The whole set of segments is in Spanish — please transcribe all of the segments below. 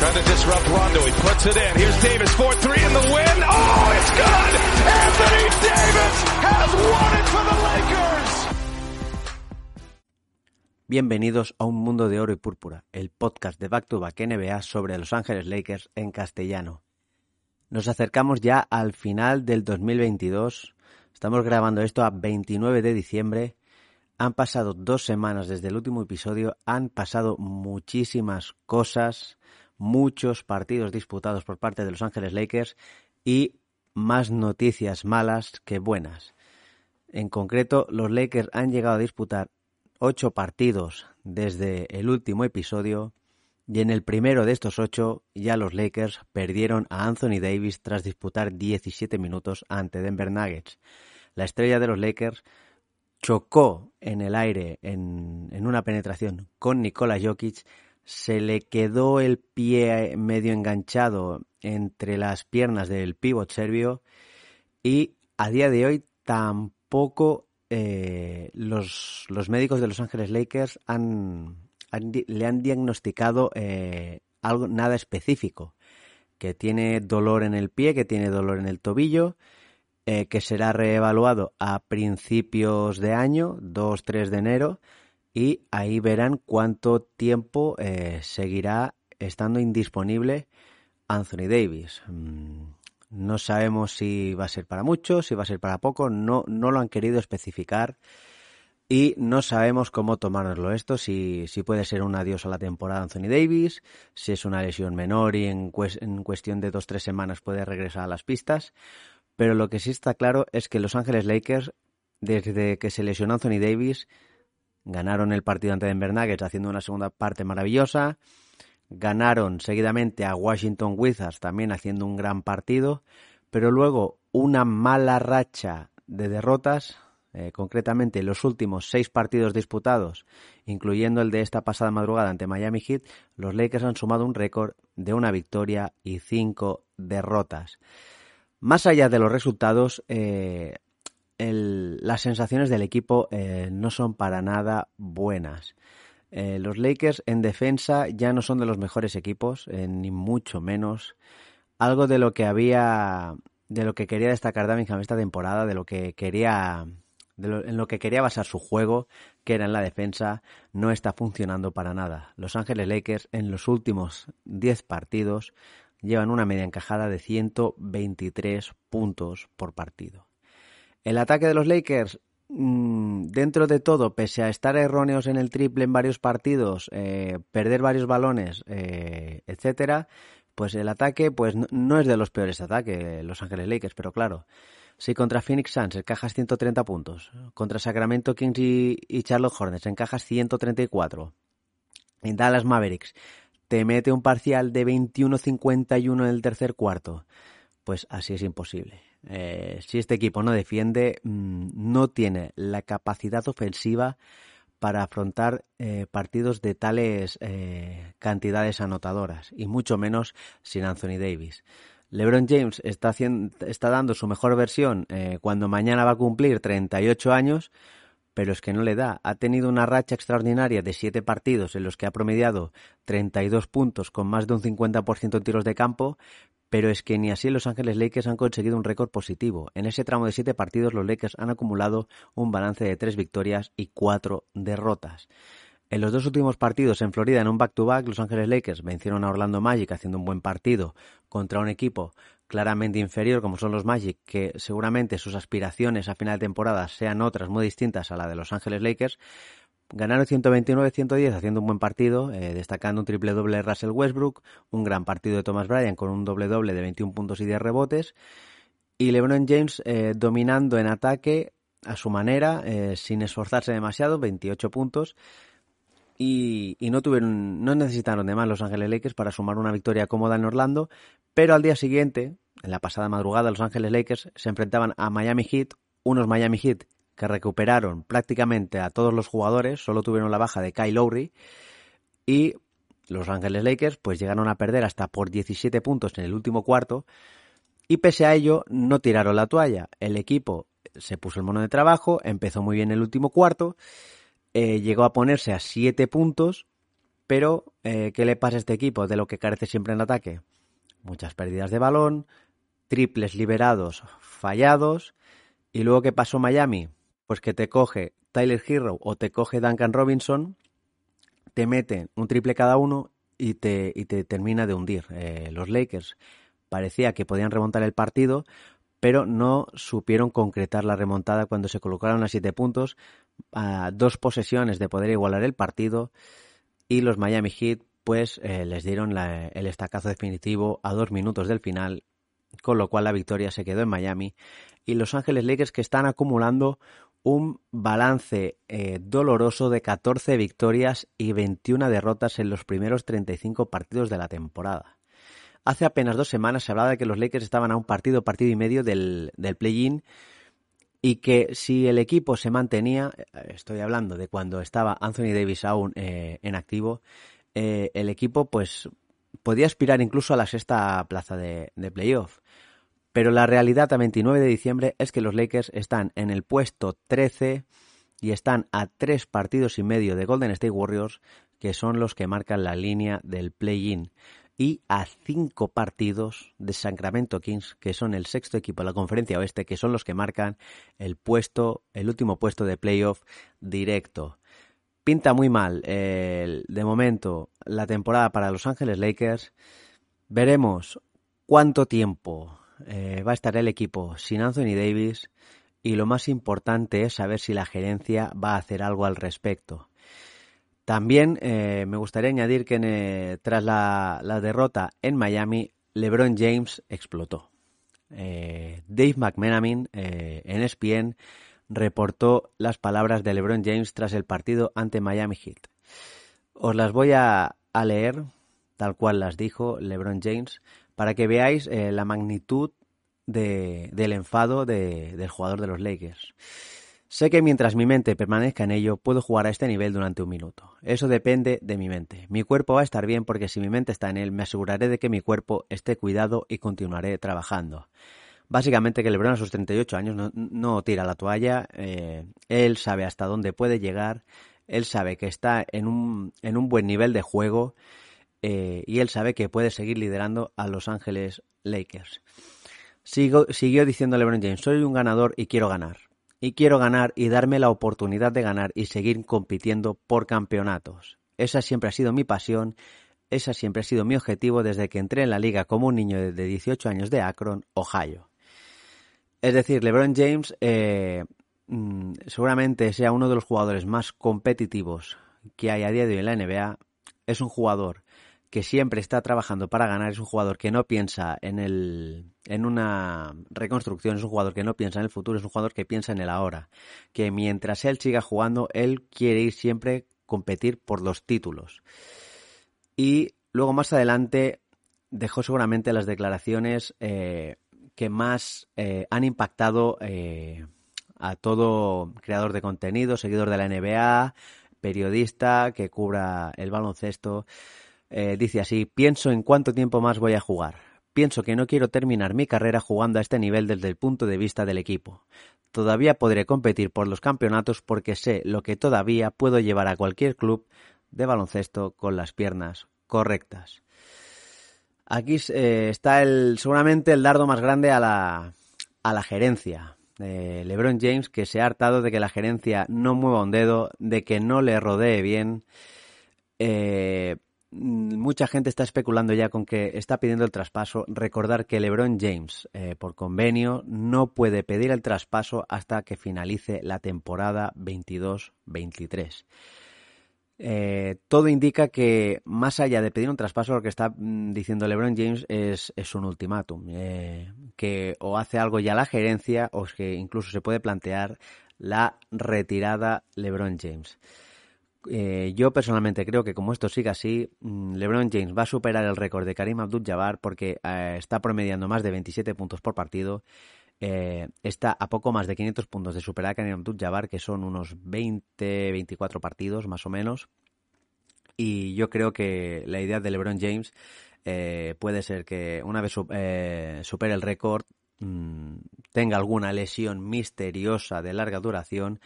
Trying to disrupt Rondo. He puts it in. Here's Davis 4-3 in the win. It's good. Anthony Davis has won it for the Lakers. Bienvenidos a Un Mundo de Oro y Púrpura, el podcast de Back to Back NBA sobre Los Ángeles Lakers en castellano. Nos acercamos ya al final del 2022. Estamos grabando esto a 29 de diciembre. Han pasado dos semanas desde el último episodio. Han pasado muchísimas cosas, muchos partidos disputados por parte de Los Ángeles Lakers y más noticias malas que buenas. En concreto, los Lakers han llegado a disputar ocho partidos desde el último episodio y en el primero de estos ocho ya los Lakers perdieron a Anthony Davis tras disputar 17 minutos ante Denver Nuggets. La estrella de los Lakers chocó en el aire en, en una penetración con Nikola Jokic, se le quedó el pie medio enganchado entre las piernas del pívot serbio y a día de hoy tampoco eh, los, los médicos de Los Ángeles Lakers han, han, le han diagnosticado eh, algo nada específico, que tiene dolor en el pie, que tiene dolor en el tobillo, eh, que será reevaluado a principios de año, 2-3 de enero, y ahí verán cuánto tiempo eh, seguirá estando indisponible Anthony Davis. Mm, no sabemos si va a ser para mucho, si va a ser para poco, no, no lo han querido especificar y no sabemos cómo tomárnoslo esto, si, si puede ser un adiós a la temporada Anthony Davis, si es una lesión menor y en, en cuestión de dos tres semanas puede regresar a las pistas, pero lo que sí está claro es que Los Ángeles Lakers, desde que se lesionó Anthony Davis, ganaron el partido ante Denver Nuggets haciendo una segunda parte maravillosa, ganaron seguidamente a Washington Wizards también haciendo un gran partido, pero luego una mala racha de derrotas, eh, concretamente los últimos seis partidos disputados, incluyendo el de esta pasada madrugada ante Miami Heat, los Lakers han sumado un récord de una victoria y cinco derrotas. Más allá de los resultados, eh, las sensaciones del equipo eh, no son para nada buenas. Eh, los Lakers en defensa ya no son de los mejores equipos, eh, ni mucho menos. Algo de lo que había, de lo que quería destacar Davingham esta temporada, de lo que quería, de lo, en lo que quería basar su juego, que era en la defensa, no está funcionando para nada. Los Ángeles Lakers en los últimos 10 partidos llevan una media encajada de 123 puntos por partido. El ataque de los Lakers dentro de todo, pese a estar erróneos en el triple en varios partidos, eh, perder varios balones, eh, etcétera, pues el ataque pues no es de los peores ataques, Los Ángeles Lakers, pero claro, si contra Phoenix Suns encajas 130 puntos, contra Sacramento Kings y, y Charlotte Hornets encajas 134, en Dallas Mavericks te mete un parcial de 21-51 en el tercer cuarto, pues así es imposible. Eh, si este equipo no defiende, mmm, no tiene la capacidad ofensiva para afrontar eh, partidos de tales eh, cantidades anotadoras, y mucho menos sin Anthony Davis. LeBron James está, haciendo, está dando su mejor versión cuando mañana va a cumplir 38 años, pero es que no le da. Ha tenido una racha extraordinaria de siete partidos en los que ha promediado 32 puntos con más de un 50% en tiros de campo, pero es que ni así los Ángeles Lakers han conseguido un récord positivo. En ese tramo de siete partidos los Lakers han acumulado un balance de tres victorias y cuatro derrotas. En los dos últimos partidos en Florida, en un back-to-back, -back, los Ángeles Lakers vencieron a Orlando Magic haciendo un buen partido contra un equipo claramente inferior como son los Magic, que seguramente sus aspiraciones a final de temporada sean otras muy distintas a la de los Ángeles Lakers, Ganaron 129-110 haciendo un buen partido, eh, destacando un triple doble de Russell Westbrook, un gran partido de Thomas Bryan con un doble doble de 21 puntos y 10 rebotes. y LeBron James eh, dominando en ataque a su manera, eh, sin esforzarse demasiado, 28 puntos. Y, no tuvieron, no necesitaron de más Los Ángeles Lakers para sumar una victoria cómoda en Orlando, pero al día siguiente, en la pasada madrugada, Los Ángeles Lakers se enfrentaban a Miami Heat, unos Miami Heat que recuperaron prácticamente a todos los jugadores, solo tuvieron la baja de Kyle Lowry, y los Ángeles Lakers pues llegaron a perder hasta por 17 puntos en el último cuarto, y pese a ello no tiraron la toalla. El equipo se puso el mono de trabajo, empezó muy bien el último cuarto, eh, llegó a ponerse a 7 puntos, pero eh, ¿qué le pasa a este equipo de lo que carece siempre en ataque? Muchas pérdidas de balón, triples liberados fallados, y luego ¿qué pasó Miami? Pues que te coge Tyler Hero o te coge Duncan Robinson, te meten un triple cada uno y te, y te termina de hundir. Eh, los Lakers parecía que podían remontar el partido, pero no supieron concretar la remontada cuando se colocaron a siete puntos, a dos posesiones de poder igualar el partido y los Miami Heat pues eh, les dieron el estacazo definitivo a dos minutos del final, con lo cual la victoria se quedó en Miami y Los Ángeles Lakers que están acumulando un balance eh, doloroso de 14 victorias y 21 derrotas en los primeros 35 partidos de la temporada. Hace apenas dos semanas se hablaba de que los Lakers estaban a un partido, partido y medio del, del play-in y que si el equipo se mantenía, eh, estoy hablando de cuando estaba Anthony Davis aún eh, en activo, eh, el equipo pues podía aspirar incluso a la sexta plaza de, de playoff. Pero la realidad a 29 de diciembre es que los Lakers están en el puesto 13 y están a tres partidos y medio de Golden State Warriors, que son los que marcan la línea del play-in y a cinco partidos de Sacramento Kings, que son el sexto equipo de la conferencia oeste, que son los que marcan el puesto, el último puesto de playoff directo. Pinta muy mal de momento la temporada para Los Ángeles Lakers. Veremos cuánto tiempo eh, va a estar el equipo sin Anthony Davis y lo más importante es saber si la gerencia va a hacer algo al respecto. También eh, me gustaría añadir que eh, tras la, derrota en Miami, LeBron James explotó. Dave McMenamin en ESPN reportó las palabras de LeBron James tras el partido ante Miami Heat. Os las voy a, leer tal cual las dijo LeBron James para que veáis la magnitud del enfado del jugador de los Lakers. Sé que mientras mi mente permanezca en ello, puedo jugar a este nivel durante un minuto. Eso depende de mi mente. Mi cuerpo va a estar bien porque si mi mente está en él, me aseguraré de que mi cuerpo esté cuidado y continuaré trabajando. Básicamente que LeBron a sus 38 años no, tira la toalla, eh, él sabe hasta dónde puede llegar, él sabe que está en un, un buen nivel de juego eh, y él sabe que puede seguir liderando a Los Ángeles Lakers. siguió diciendo LeBron James, soy un ganador y quiero ganar y quiero ganar y darme la oportunidad de ganar y seguir compitiendo por campeonatos. Esa siempre ha sido mi pasión, esa siempre ha sido mi objetivo desde que entré en la liga como un niño de 18 años de Akron, Ohio. Es decir, LeBron James eh, mm, seguramente sea uno de los jugadores más competitivos que hay a día de hoy en la NBA. Es un jugador que siempre está trabajando para ganar, es un jugador que no piensa en el en una reconstrucción, es un jugador que no piensa en el futuro, es un jugador que piensa en el ahora, que mientras él siga jugando, él quiere ir siempre competir por los títulos. Y luego más adelante dejó seguramente las declaraciones eh, que más eh, han impactado eh, a todo creador de contenido, seguidor de la NBA, periodista que cubra el baloncesto. Eh, dice así, pienso en cuánto tiempo más voy a jugar. Pienso que no quiero terminar mi carrera jugando a este nivel desde el punto de vista del equipo. Todavía podré competir por los campeonatos porque sé lo que todavía puedo llevar a cualquier club de baloncesto con las piernas correctas. Aquí eh, está seguramente el dardo más grande a la, a la gerencia. LeBron James que se ha hartado de que la gerencia no mueva un dedo, de que no le rodee bien. Eh, mucha gente está especulando ya con que está pidiendo el traspaso. Recordar que LeBron James, eh, por convenio, no puede pedir el traspaso hasta que finalice la temporada 22-23. Eh, todo indica que más allá de pedir un traspaso, lo que está mm, diciendo LeBron James es, un ultimátum, eh, que o hace algo ya la gerencia o es que incluso se puede plantear la retirada LeBron James. Eh, yo personalmente creo que como esto siga así, mm, LeBron James va a superar el récord de Karim Abdul-Jabbar porque está promediando más de 27 puntos por partido eh, está a poco más de 500 puntos de superar a Karim Abdul-Jabbar, que son unos 20, 24 partidos más o menos. Y yo creo que la idea de LeBron James eh, puede ser que una vez eh, supere el récord, mm, tenga alguna lesión misteriosa de larga duración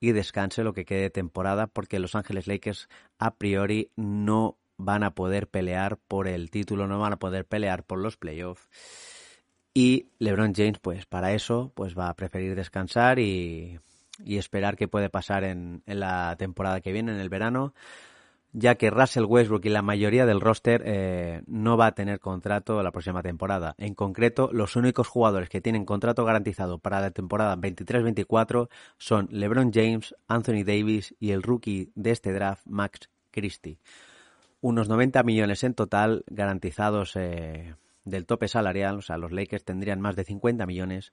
y descanse lo que quede de temporada, porque Los Ángeles Lakers a priori no van a poder pelear por el título, no van a poder pelear por los playoffs. Y LeBron James, pues para eso, pues va a preferir descansar y, esperar qué puede pasar en, la temporada que viene, en el verano, ya que Russell Westbrook y la mayoría del roster eh, no va a tener contrato la próxima temporada. En concreto, los únicos jugadores que tienen contrato garantizado para la temporada 23-24 son LeBron James, Anthony Davis y el rookie de este draft, Max Christie. Unos 90 millones en total garantizados. Eh, del tope salarial, o sea, los Lakers tendrían más de 50 millones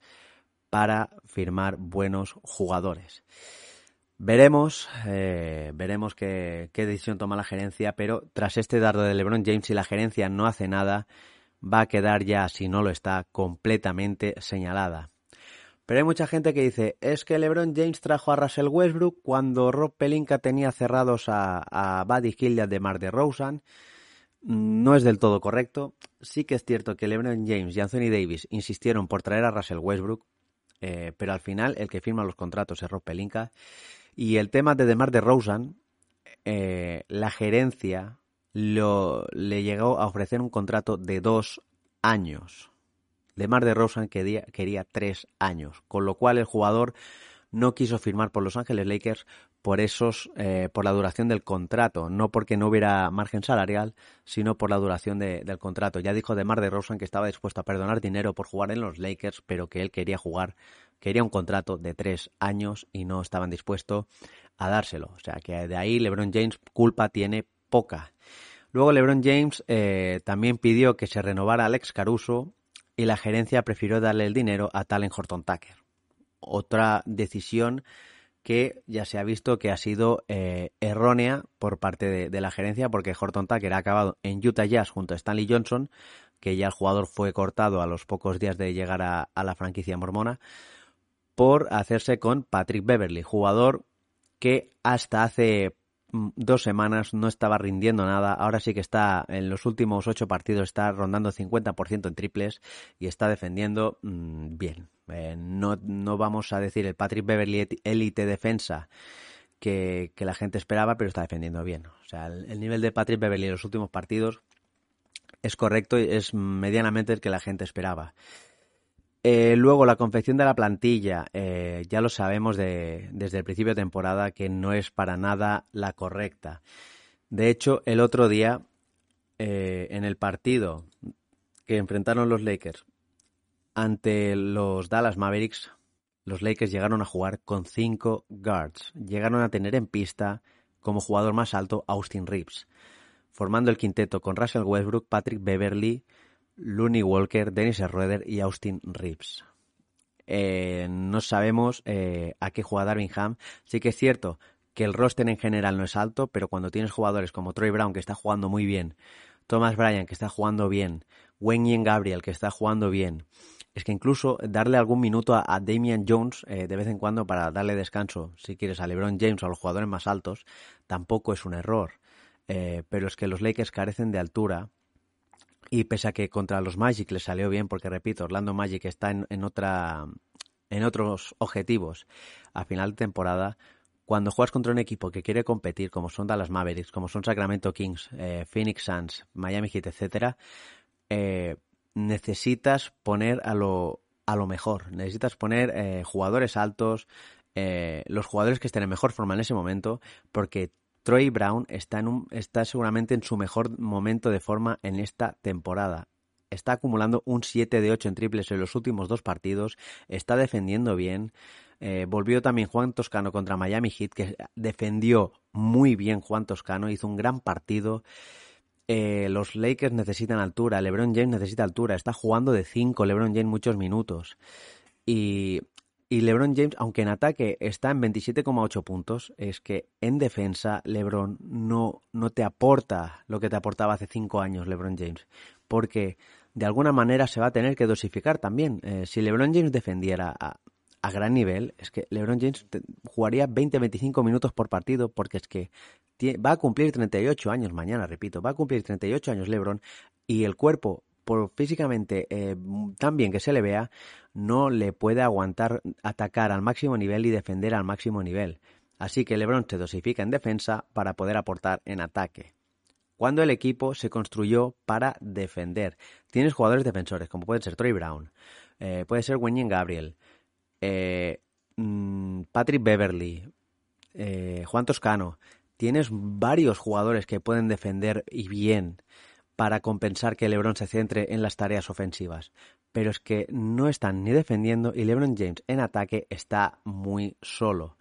para firmar buenos jugadores. Veremos, eh, veremos qué, decisión toma la gerencia, pero tras este dardo de LeBron James, si la gerencia no hace nada, va a quedar ya, si no lo está, completamente señalada. Pero hay mucha gente que dice, es que LeBron James trajo a Russell Westbrook cuando Rob Pelinka tenía cerrados a, a Buddy Hill de Mar de Rosen no es del todo correcto. Sí que es cierto que LeBron James y Anthony Davis insistieron por traer a Russell Westbrook, eh, pero al final el que firma los contratos es Rob Pelinka. Y el tema de DeMar DeRozan, eh, la gerencia lo, le llegó a ofrecer un contrato de dos años. DeMar DeRozan quería, quería tres años, con lo cual el jugador no quiso firmar por Los Ángeles Lakers por esos, eh, por la duración del contrato, no porque no hubiera margen salarial, sino por la duración del contrato. Ya dijo de Mar de Rosen que estaba dispuesto a perdonar dinero por jugar en los Lakers, pero que él quería jugar, quería un contrato de tres años y no estaban dispuestos a dárselo. O sea que de ahí LeBron James culpa tiene poca. Luego LeBron James eh, también pidió que se renovara Alex Caruso y la gerencia prefirió darle el dinero a Talen Horton Tucker. Otra decisión que ya se ha visto que ha sido eh, errónea por parte de, la gerencia porque Horton Tucker ha acabado en Utah Jazz junto a Stanley Johnson, que ya el jugador fue cortado a los pocos días de llegar a, la franquicia mormona, por hacerse con Patrick Beverly, jugador que hasta hace dos semanas no estaba rindiendo nada, ahora sí que está en los últimos ocho partidos, está rondando 50% en triples y está defendiendo mm, bien. Eh, no, no, vamos a decir el Patrick Beverly élite defensa que, la gente esperaba, pero está defendiendo bien. O sea, el, nivel de Patrick Beverly en los últimos partidos es correcto y es medianamente el que la gente esperaba. Eh, luego, la confección de la plantilla, eh, ya lo sabemos de, desde el principio de temporada que no es para nada la correcta. De hecho, el otro día, en el partido que enfrentaron los Lakers ante los Dallas Mavericks, los Lakers llegaron a jugar con cinco guards. Llegaron a tener en pista como jugador más alto Austin Reeves, formando el quinteto con Russell Westbrook, Patrick Beverly, Looney Walker, Dennis Schroeder y Austin Reeves. Eh, no sabemos eh, a qué juega Darvingham. Sí que es cierto que el roster en general no es alto, pero cuando tienes jugadores como Troy Brown, que está jugando muy bien, Thomas Bryan, que está jugando bien, Wayne Gabriel, que está jugando bien, es que incluso darle algún minuto a, Damian Jones eh, de vez en cuando para darle descanso, si quieres, a LeBron James o a los jugadores más altos, tampoco es un error. Pero es que los Lakers carecen de altura y pese a que contra los Magic les salió bien, porque repito, Orlando Magic está en, otra, en otros objetivos a final de temporada, cuando juegas contra un equipo que quiere competir, como son Dallas Mavericks, como son Sacramento Kings, eh, Phoenix Suns, Miami Heat, etcétera, necesitas poner a lo, a lo mejor. Necesitas poner eh, jugadores altos, eh, los jugadores que estén en mejor forma en ese momento, porque Troy Brown está, en un, está seguramente en su mejor momento de forma en esta temporada. Está acumulando un 7 de 8 en triples en los últimos dos partidos, está defendiendo bien. Eh, volvió también Juan Toscano contra Miami Heat, que defendió muy bien Juan Toscano, hizo un gran partido. Eh, los Lakers necesitan altura, LeBron James necesita altura, está jugando de 5 LeBron James muchos minutos. Y, y LeBron James, aunque en ataque está en 27,8 puntos, es que en defensa LeBron no, no te aporta lo que te aportaba hace 5 años LeBron James. Porque de alguna manera se va a tener que dosificar también. Eh, si LeBron James defendiera a, a gran nivel, es que LeBron James jugaría 20-25 minutos por partido porque es que va a cumplir 38 años mañana, repito, va a cumplir 38 años LeBron y el cuerpo, por físicamente eh, tan bien que se le vea, no le puede aguantar atacar al máximo nivel y defender al máximo nivel. Así que LeBron se dosifica en defensa para poder aportar en ataque. Cuando el equipo se construyó para defender. Tienes jugadores defensores, como puede ser Troy Brown, eh, puede ser Wenyen Gabriel, eh, mm, Patrick Beverly, Juan Toscano, tienes varios jugadores que pueden defender y bien para compensar que LeBron se centre en las tareas ofensivas. Pero es que no están ni defendiendo y LeBron James en ataque está muy solo.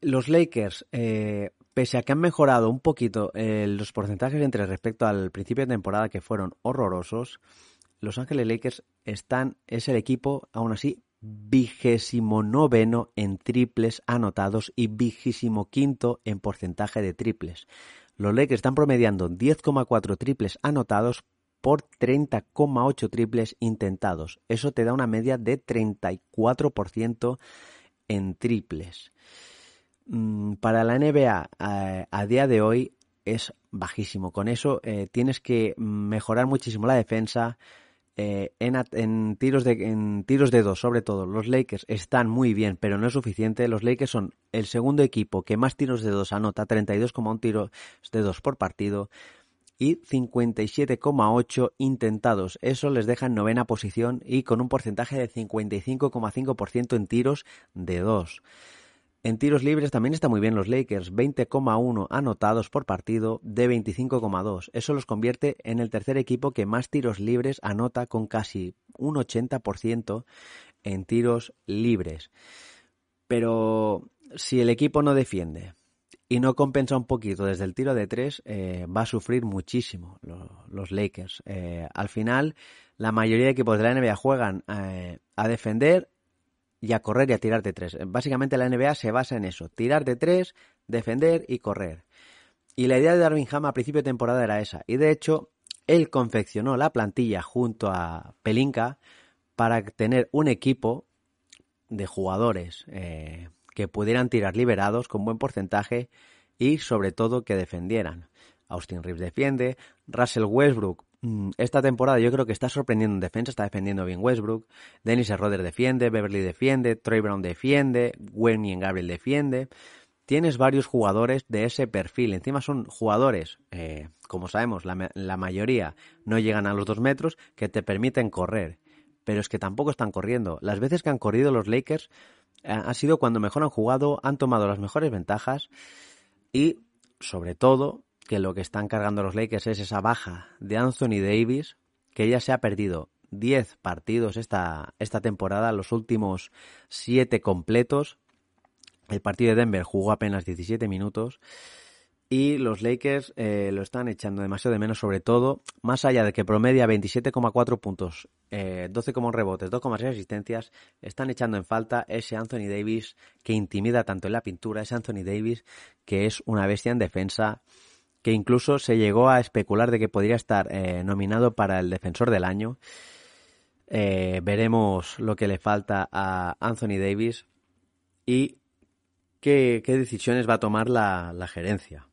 Los Lakers, eh, pese a que han mejorado un poquito eh, los porcentajes entre respecto al principio de temporada que fueron horrorosos, Los Ángeles Lakers están, es el equipo aún así vigésimo noveno en triples anotados y vigésimo quinto en porcentaje de triples. Los Lakers están promediando 10,4 triples anotados por 30,8 triples intentados. Eso te da una media de 34% en triples. Mm, para la NBA a día de hoy es bajísimo. Con eso eh, tienes que mejorar muchísimo la defensa, eh, en, tiros de, en tiros de dos, sobre todo, los Lakers están muy bien, pero no es suficiente. Los Lakers son el segundo equipo que más tiros de dos anota, 32,1 tiros de dos por partido y 57,8 intentados. Eso les deja en novena posición y con un porcentaje de 55,5% en tiros de dos. En tiros libres también está muy bien los Lakers, 20,1 anotados por partido de 25,2. Eso los convierte en el tercer equipo que más tiros libres anota con casi un 80% en tiros libres. Pero si el equipo no defiende y no compensa un poquito desde el tiro de tres, eh, va a sufrir muchísimo los Lakers. Eh, al final, la mayoría de equipos de la NBA juegan eh, a defender y a correr y a tirar de tres. Básicamente la NBA se basa en eso, tirar de tres, defender y correr. Y la idea de Darwin Ham a principio de temporada era esa. Y de hecho, él confeccionó la plantilla junto a Pelinka para tener un equipo de jugadores eh, que pudieran tirar liberados con buen porcentaje y sobre todo que defendieran. Austin Reeves defiende, Russell Westbrook esta temporada yo creo que está sorprendiendo en defensa, está defendiendo bien Westbrook, Dennis Schroeder defiende, Beverly defiende, Troy Brown defiende, Wenny y Gabriel defiende. Tienes varios jugadores de ese perfil. Encima son jugadores, eh, como sabemos, la, la mayoría no llegan a los dos metros, que te permiten correr. Pero es que tampoco están corriendo. Las veces que han corrido los Lakers eh, ha sido cuando mejor han jugado, han tomado las mejores ventajas y, sobre todo, que lo que están cargando los Lakers es esa baja de Anthony Davis, que ya se ha perdido 10 partidos esta, esta temporada, los últimos 7 completos. El partido de Denver jugó apenas 17 minutos y los Lakers eh, lo están echando demasiado de menos, sobre todo, más allá de que promedia 27,4 puntos, eh, 12 como rebotes, 2,6 asistencias, están echando en falta ese Anthony Davis que intimida tanto en la pintura, ese Anthony Davis que es una bestia en defensa, que incluso se llegó a especular de que podría estar eh, nominado para el defensor del año. Eh, veremos lo que le falta a Anthony Davis y qué, decisiones va a tomar la, gerencia.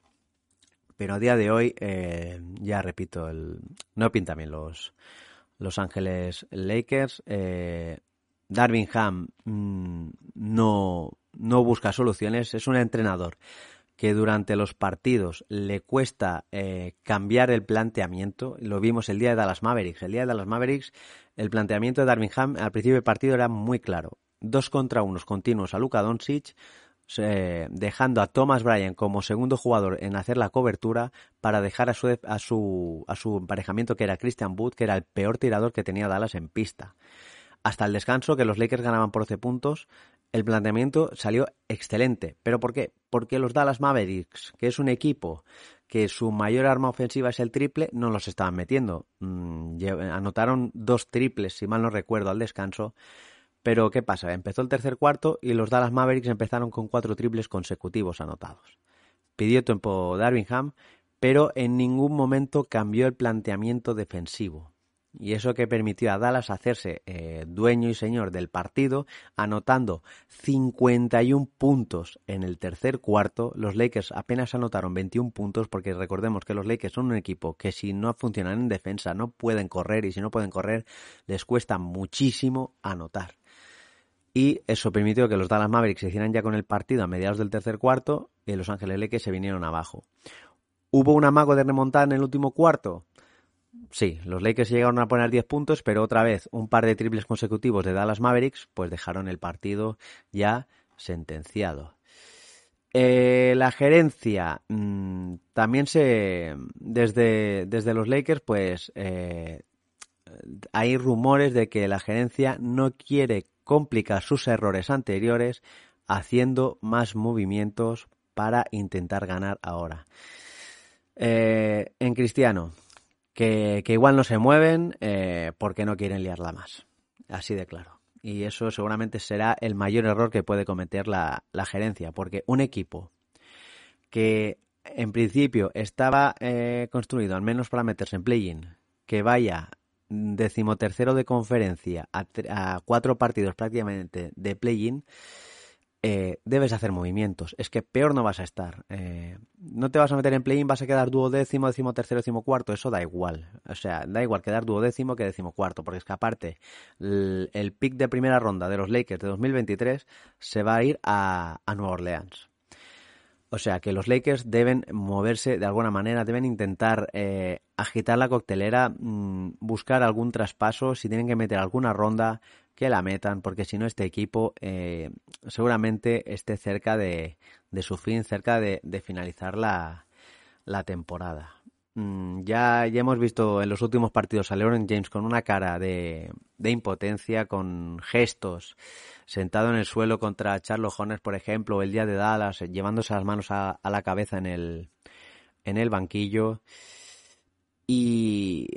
Pero a día de hoy, eh, ya repito, el, no pinta bien los, los Ángeles Lakers. Darvin Ham mm, no, no busca soluciones, es un entrenador que durante los partidos le cuesta eh, cambiar el planteamiento. Lo vimos el día de Dallas Mavericks. El día de Dallas Mavericks, el planteamiento de Darwin Ham al principio del partido era muy claro. Dos contra unos continuos a Luka Doncic, dejando a Thomas Bryan como segundo jugador en hacer la cobertura para dejar a su, a su, a su emparejamiento que era Christian Wood, que era el peor tirador que tenía Dallas en pista. Hasta el descanso, que los Lakers ganaban por 11 puntos, el planteamiento salió excelente. ¿Pero por qué? Porque los Dallas Mavericks, que es un equipo que su mayor arma ofensiva es el triple, no los estaban metiendo. Mm, anotaron dos triples, si mal no recuerdo, al descanso. Pero ¿qué pasa? Empezó el tercer cuarto y los Dallas Mavericks empezaron con cuatro triples consecutivos anotados. Pidió tiempo Darvingham, pero en ningún momento cambió el planteamiento defensivo y eso que permitió a Dallas hacerse eh, dueño y señor del partido, anotando 51 puntos en el tercer cuarto. Los Lakers apenas anotaron 21 puntos porque recordemos que los Lakers son un equipo que si no funcionan en defensa no pueden correr y si no pueden correr les cuesta muchísimo anotar. Y eso permitió que los Dallas Mavericks se hicieran ya con el partido a mediados del tercer cuarto y Los Ángeles Lakers se vinieron abajo. ¿Hubo un amago de remontar en el último cuarto? Sí, los Lakers llegaron a poner 10 puntos, pero otra vez un par de triples consecutivos de Dallas Mavericks, pues dejaron el partido ya sentenciado. Eh, la gerencia mm, también se desde, desde los Lakers, pues eh, hay rumores de que la gerencia no quiere complicar sus errores anteriores haciendo más movimientos para intentar ganar ahora. Eh, en Cristiano, que, igual no se mueven eh, porque no quieren liarla más. Así de claro. Y eso seguramente será el mayor error que puede cometer la, gerencia, porque un equipo que en principio estaba eh, construido al menos para meterse en play-in, que vaya decimotercero de conferencia a, a cuatro partidos prácticamente de play-in, eh, debes hacer movimientos. Es que peor no vas a estar. Eh, no te vas a meter en play-in, vas a quedar duodécimo, décimo tercero, décimo cuarto. Eso da igual. O sea, da igual quedar duodécimo que décimo cuarto. Porque es que aparte, el, pick de primera ronda de los Lakers de 2023 se va a ir a, Nueva Orleans. O sea que los Lakers deben moverse de alguna manera, deben intentar eh, agitar la coctelera, mm, buscar algún traspaso, si tienen que meter alguna ronda, que la metan, porque si no este equipo eh, seguramente esté cerca de, su fin, cerca de, finalizar la, temporada. Mm, ya, ya hemos visto en los últimos partidos a LeBron James con una cara de, impotencia, con gestos, sentado en el suelo contra Charles Hornets, por ejemplo, el día de Dallas, llevándose las manos a, a la cabeza en el, en el banquillo. Y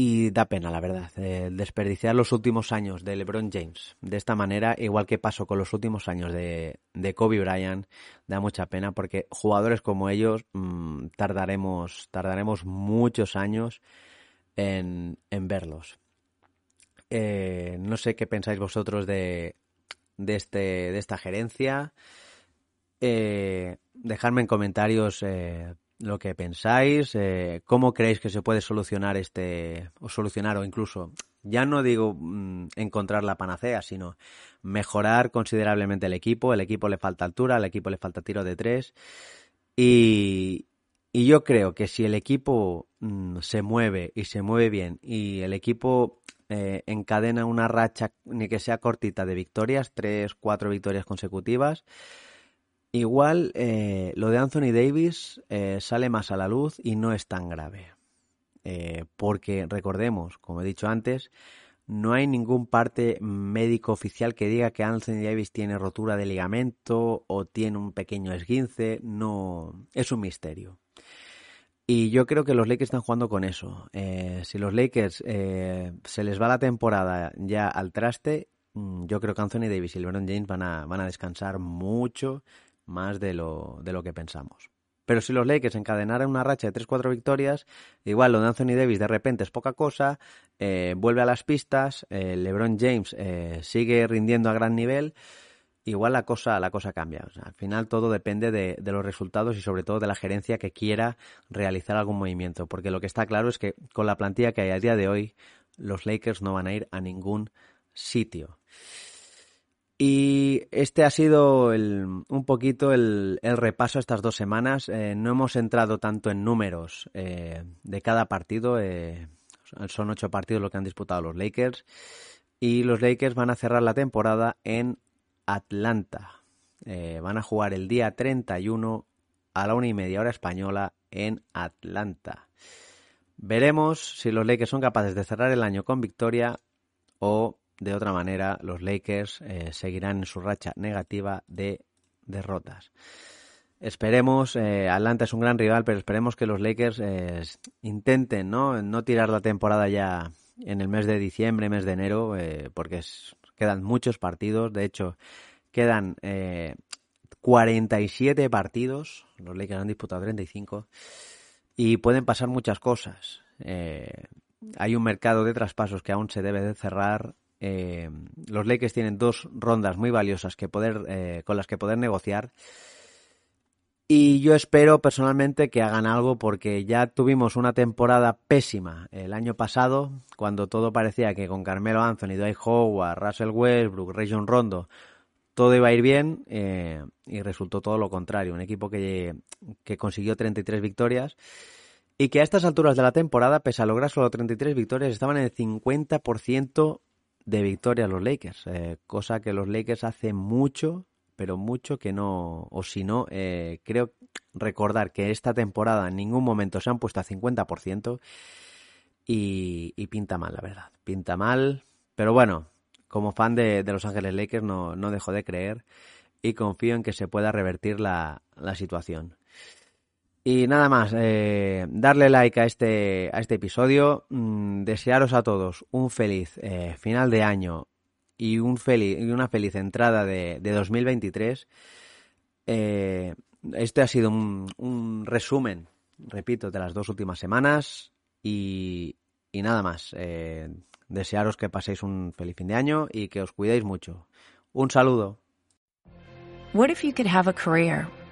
y da pena, la verdad, eh, desperdiciar los últimos años de LeBron James de esta manera, igual que pasó con los últimos años de, de Kobe Bryant, da mucha pena porque jugadores como ellos mm, tardaremos, tardaremos muchos años en, en verlos. Eh, no sé qué pensáis vosotros de, de, este, de esta gerencia. Eh, dejadme en comentarios lo que pensáis, eh, cómo creéis que se puede solucionar este, o solucionar o incluso, ya no digo mm, encontrar la panacea, sino mejorar considerablemente el equipo. El equipo le falta altura, al equipo le falta tiro de tres. Y, y yo creo que si el equipo mm, se mueve y se mueve bien y el equipo eh, encadena una racha, ni que sea cortita, de victorias, tres, cuatro victorias consecutivas, Igual eh, lo de Anthony Davis eh, sale más a la luz y no es tan grave. Eh, porque recordemos, como he dicho antes, no hay ningún parte médico oficial que diga que Anthony Davis tiene rotura de ligamento o tiene un pequeño esguince. No, es un misterio. Y yo creo que los Lakers están jugando con eso. si los Lakers se les va la temporada ya al traste, mm, yo creo que Anthony Davis y LeBron James van a, van a descansar mucho más de lo, de lo que pensamos. Pero si los Lakers encadenaran una racha de 3-4 victorias, igual lo de Anthony Davis de repente es poca cosa, eh, vuelve a las pistas, eh, LeBron James eh, sigue rindiendo a gran nivel, igual la cosa, la cosa cambia. al final todo depende de, de, los resultados y sobre todo de la gerencia que quiera realizar algún movimiento, porque lo que está claro es que con la plantilla que hay a día de hoy, los Lakers no van a ir a ningún sitio. Y este ha sido un poquito el, repaso estas dos semanas. Eh, no hemos entrado tanto en números eh, de cada partido. Eh, son ocho partidos lo que han disputado los Lakers. Y los Lakers van a cerrar la temporada en Atlanta. van a jugar el día 31 a la una y media hora española en Atlanta. Veremos si los Lakers son capaces de cerrar el año con victoria o de otra manera los Lakers eh, seguirán en su racha negativa de derrotas. Esperemos, eh, Atlanta es un gran rival, pero esperemos que los Lakers eh, intenten ¿no? no tirar la temporada ya en el mes de diciembre, mes de enero, eh, porque quedan muchos partidos. De hecho, quedan 47 partidos. Los Lakers han disputado 35 y pueden pasar muchas cosas. hay un mercado de traspasos que aún se debe de cerrar. Los Lakers tienen dos rondas muy valiosas que poder, con las que poder negociar. Y yo espero personalmente que hagan algo porque ya tuvimos una temporada pésima el año pasado, cuando todo parecía que con Carmelo Anthony, Dwight Howard, Russell Westbrook, Rajon Rondo, todo iba a ir bien eh, y resultó todo lo contrario. Un equipo que, que consiguió 33 victorias y que a estas alturas de la temporada, pese a lograr solo 33 victorias, estaban en el 50% de victorias los Lakers, eh, cosa que los Lakers hace mucho pero mucho que no, o si no, eh, creo recordar que esta temporada en ningún momento se han puesto a 50% y, y pinta mal, la verdad. Pinta mal, pero bueno, como fan de, Los Ángeles Lakers no, no, dejo de creer y confío en que se pueda revertir la, la situación. Y nada más, eh, darle like a este, a este episodio, mm, desearos a todos un feliz eh, final de año y, un feliz, y una feliz entrada de, de 2023. Eh, este ha sido un, un, resumen, repito, de las dos últimas semanas y, y nada más. Eh, desearos que paséis un feliz fin de año y que os cuidéis mucho. Un saludo. What if you could have a career